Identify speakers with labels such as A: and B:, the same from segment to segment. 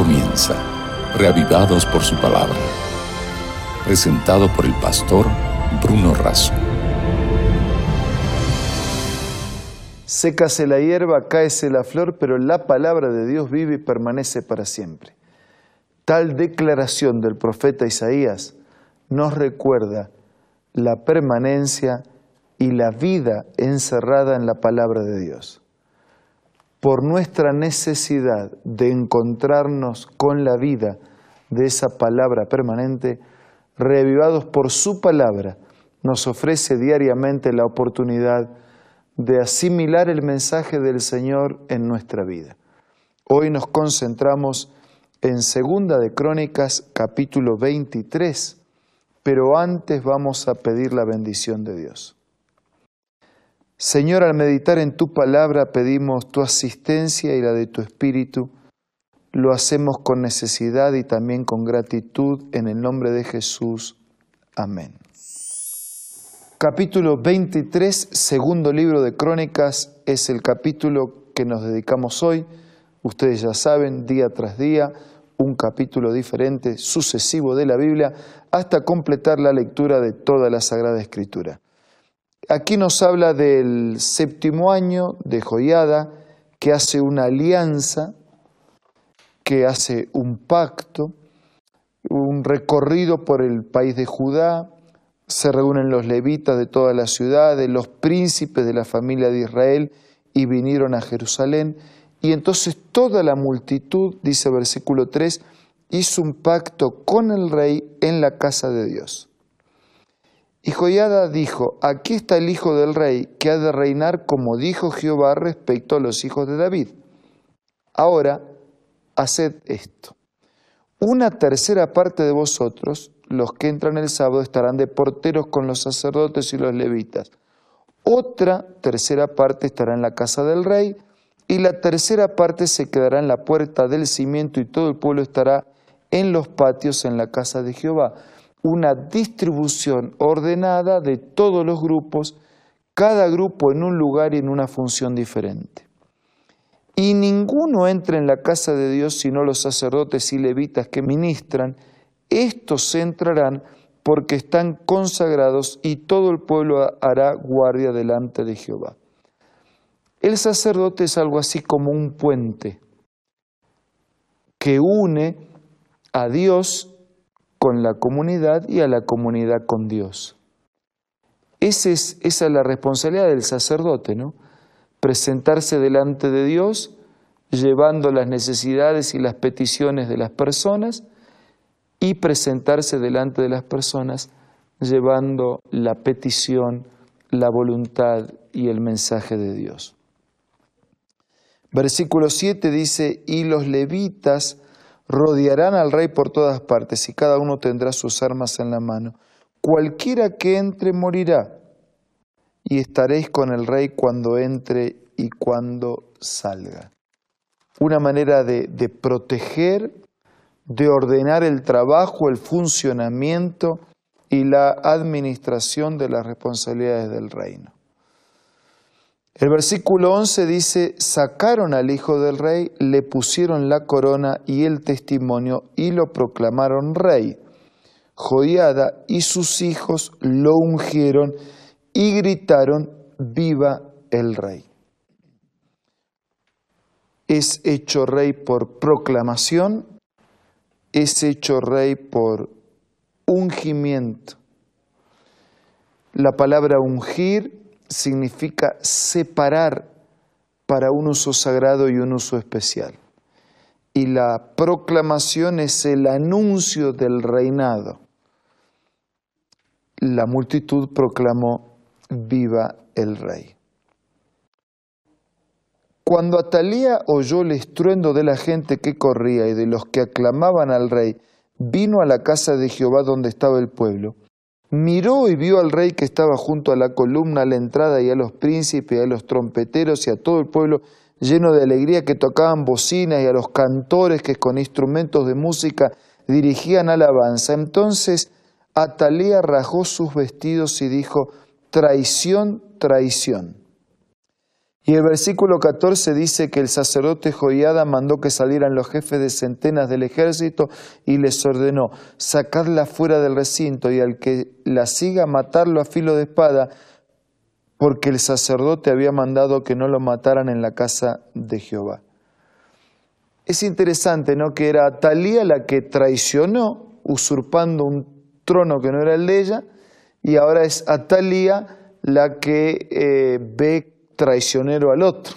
A: comienza, reavivados por su palabra. Presentado por el pastor Bruno Razo.
B: Sécase la hierba, cáese la flor, pero la palabra de Dios vive y permanece para siempre. Tal declaración del profeta Isaías nos recuerda la permanencia y la vida encerrada en la palabra de Dios. Por nuestra necesidad de encontrarnos con la vida de esa palabra permanente, reavivados por su palabra, nos ofrece diariamente la oportunidad de asimilar el mensaje del Señor en nuestra vida. Hoy nos concentramos en Segunda de Crónicas capítulo 23, pero antes vamos a pedir la bendición de Dios. Señor, al meditar en tu palabra pedimos tu asistencia y la de tu Espíritu. Lo hacemos con necesidad y también con gratitud en el nombre de Jesús. Amén. Capítulo 23, segundo libro de Crónicas, es el capítulo que nos dedicamos hoy. Ustedes ya saben, día tras día, un capítulo diferente, sucesivo de la Biblia, hasta completar la lectura de toda la Sagrada Escritura. Aquí nos habla del séptimo año de Joiada, que hace una alianza, que hace un pacto, un recorrido por el país de Judá, se reúnen los levitas de todas las ciudades, los príncipes de la familia de Israel, y vinieron a Jerusalén. Y entonces toda la multitud, dice versículo 3, hizo un pacto con el rey en la casa de Dios. Y Joiada dijo, aquí está el hijo del rey que ha de reinar como dijo Jehová respecto a los hijos de David. Ahora, haced esto. Una tercera parte de vosotros, los que entran el sábado, estarán de porteros con los sacerdotes y los levitas. Otra tercera parte estará en la casa del rey, y la tercera parte se quedará en la puerta del cimiento, y todo el pueblo estará en los patios en la casa de Jehová una distribución ordenada de todos los grupos, cada grupo en un lugar y en una función diferente. Y ninguno entra en la casa de Dios sino los sacerdotes y levitas que ministran, estos entrarán porque están consagrados y todo el pueblo hará guardia delante de Jehová. El sacerdote es algo así como un puente que une a Dios con la comunidad y a la comunidad con Dios. Esa es, esa es la responsabilidad del sacerdote, ¿no? Presentarse delante de Dios llevando las necesidades y las peticiones de las personas y presentarse delante de las personas llevando la petición, la voluntad y el mensaje de Dios. Versículo 7 dice, y los levitas rodearán al rey por todas partes y cada uno tendrá sus armas en la mano. Cualquiera que entre morirá y estaréis con el rey cuando entre y cuando salga. Una manera de, proteger, de ordenar el trabajo, el funcionamiento y la administración de las responsabilidades del reino. El versículo 11 dice, sacaron al hijo del rey, le pusieron la corona y el testimonio y lo proclamaron rey. Joiada y sus hijos lo ungieron y gritaron, viva el rey. Es hecho rey por proclamación, es hecho rey por ungimiento. La palabra ungir significa separar para un uso sagrado y un uso especial. Y la proclamación es el anuncio del reinado. La multitud proclamó, viva el rey. Cuando Atalía oyó el estruendo de la gente que corría y de los que aclamaban al rey, vino a la casa de Jehová donde estaba el pueblo miró y vio al rey que estaba junto a la columna a la entrada y a los príncipes a los trompeteros y a todo el pueblo lleno de alegría que tocaban bocinas y a los cantores que con instrumentos de música dirigían alabanza. Entonces Atalía rajó sus vestidos y dijo, traición, traición. Y el versículo 14 dice que el sacerdote Joiada mandó que salieran los jefes de centenas del ejército y les ordenó sacarla fuera del recinto y al que la siga matarlo a filo de espada, porque el sacerdote había mandado que no lo mataran en la casa de Jehová. Es interesante, ¿no? Que era Talía la que traicionó, usurpando un trono que no era el de ella, y ahora es Atalía la que eh, ve traicionero al otro.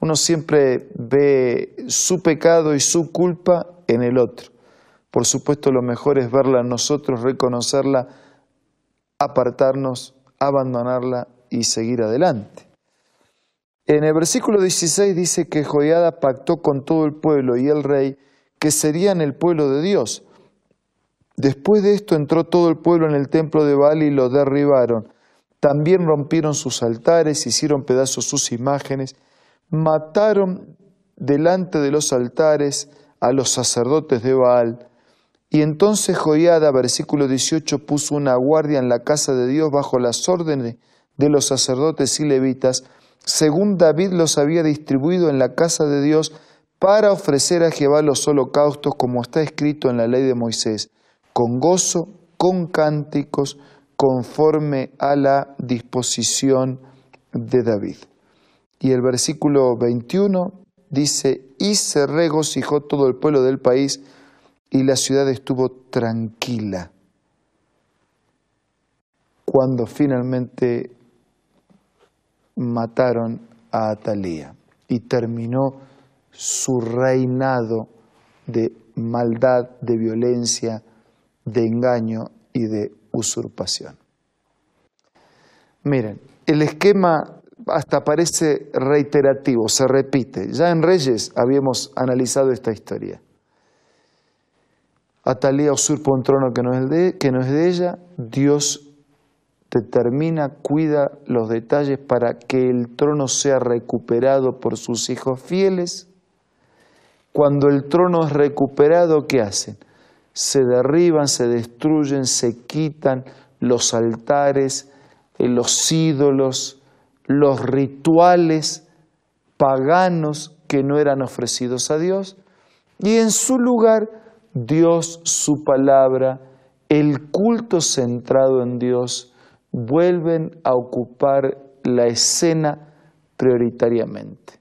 B: Uno siempre ve su pecado y su culpa en el otro. Por supuesto, lo mejor es verla en nosotros, reconocerla, apartarnos, abandonarla y seguir adelante. En el versículo 16 dice que Joiada pactó con todo el pueblo y el rey que serían el pueblo de Dios. Después de esto entró todo el pueblo en el templo de Baal y lo derribaron. También rompieron sus altares, hicieron pedazos sus imágenes, mataron delante de los altares a los sacerdotes de Baal. Y entonces Joiada, versículo 18, puso una guardia en la casa de Dios bajo las órdenes de los sacerdotes y levitas, según David los había distribuido en la casa de Dios para ofrecer a Jehová los holocaustos como está escrito en la ley de Moisés, con gozo, con cánticos, conforme a la disposición de David. Y el versículo 21 dice, y se regocijó todo el pueblo del país y la ciudad estuvo tranquila cuando finalmente mataron a Atalía y terminó su reinado de maldad, de violencia, de engaño y de usurpación. Miren, el esquema hasta parece reiterativo, se repite. Ya en Reyes habíamos analizado esta historia. Atalía usurpa un trono que no es de, que no es de ella, Dios determina, cuida los detalles para que el trono sea recuperado por sus hijos fieles. Cuando el trono es recuperado, ¿qué hacen? Se derriban, se destruyen, se quitan los altares, eh, los ídolos, los rituales paganos que no eran ofrecidos a Dios, y en su lugar Dios, su palabra, el culto centrado en Dios, vuelven a ocupar la escena prioritariamente.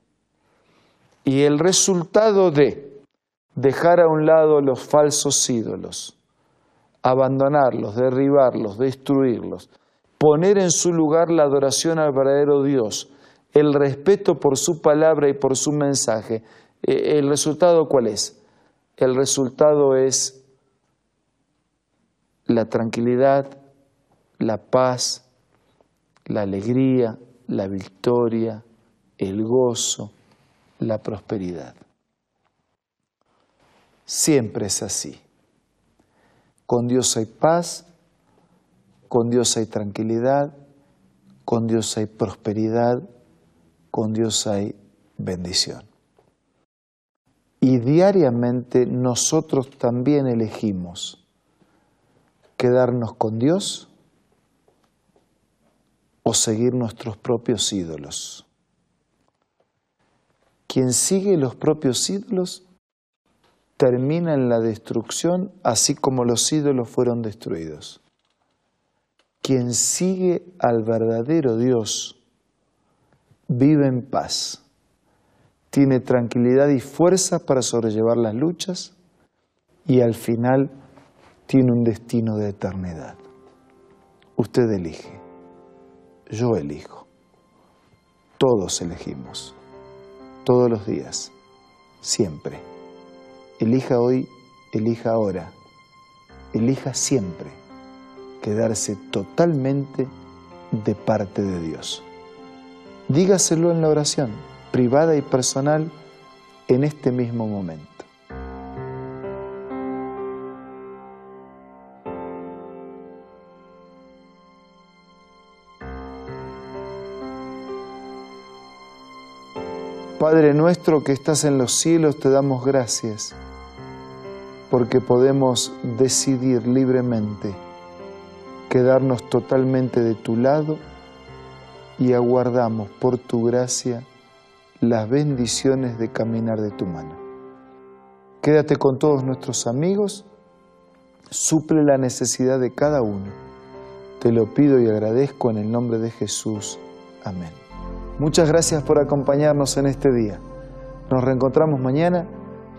B: Y el resultado de dejar a un lado los falsos ídolos, abandonarlos, derribarlos, destruirlos, poner en su lugar la adoración al verdadero Dios, el respeto por su palabra y por su mensaje. Eh, ¿El resultado cuál es? El resultado es la tranquilidad, la paz, la alegría, la victoria, el gozo, la prosperidad. Siempre es así. Con Dios hay paz, con Dios hay tranquilidad, con Dios hay prosperidad, con Dios hay bendición. Y diariamente nosotros también elegimos quedarnos con Dios o seguir nuestros propios ídolos. Quien sigue los propios ídolos termina en la destrucción, así como los ídolos fueron destruidos. Quien sigue al verdadero Dios vive en paz, tiene tranquilidad y fuerza para sobrellevar las luchas y al final tiene un destino de eternidad. Usted elige, yo elijo, todos elegimos, todos los días, siempre. Elija hoy, elija ahora, elija siempre quedarse totalmente de parte de Dios. Dígaselo en la oración, privada y personal, en este mismo momento. Padre nuestro que estás en los cielos, te damos gracias porque podemos decidir libremente quedarnos totalmente de tu lado y aguardamos por tu gracia las bendiciones de caminar de tu mano. Quédate con todos nuestros amigos, suple la necesidad de cada uno. Te lo pido y agradezco en el nombre de Jesús. Amén. Muchas gracias por acompañarnos en este día. Nos reencontramos mañana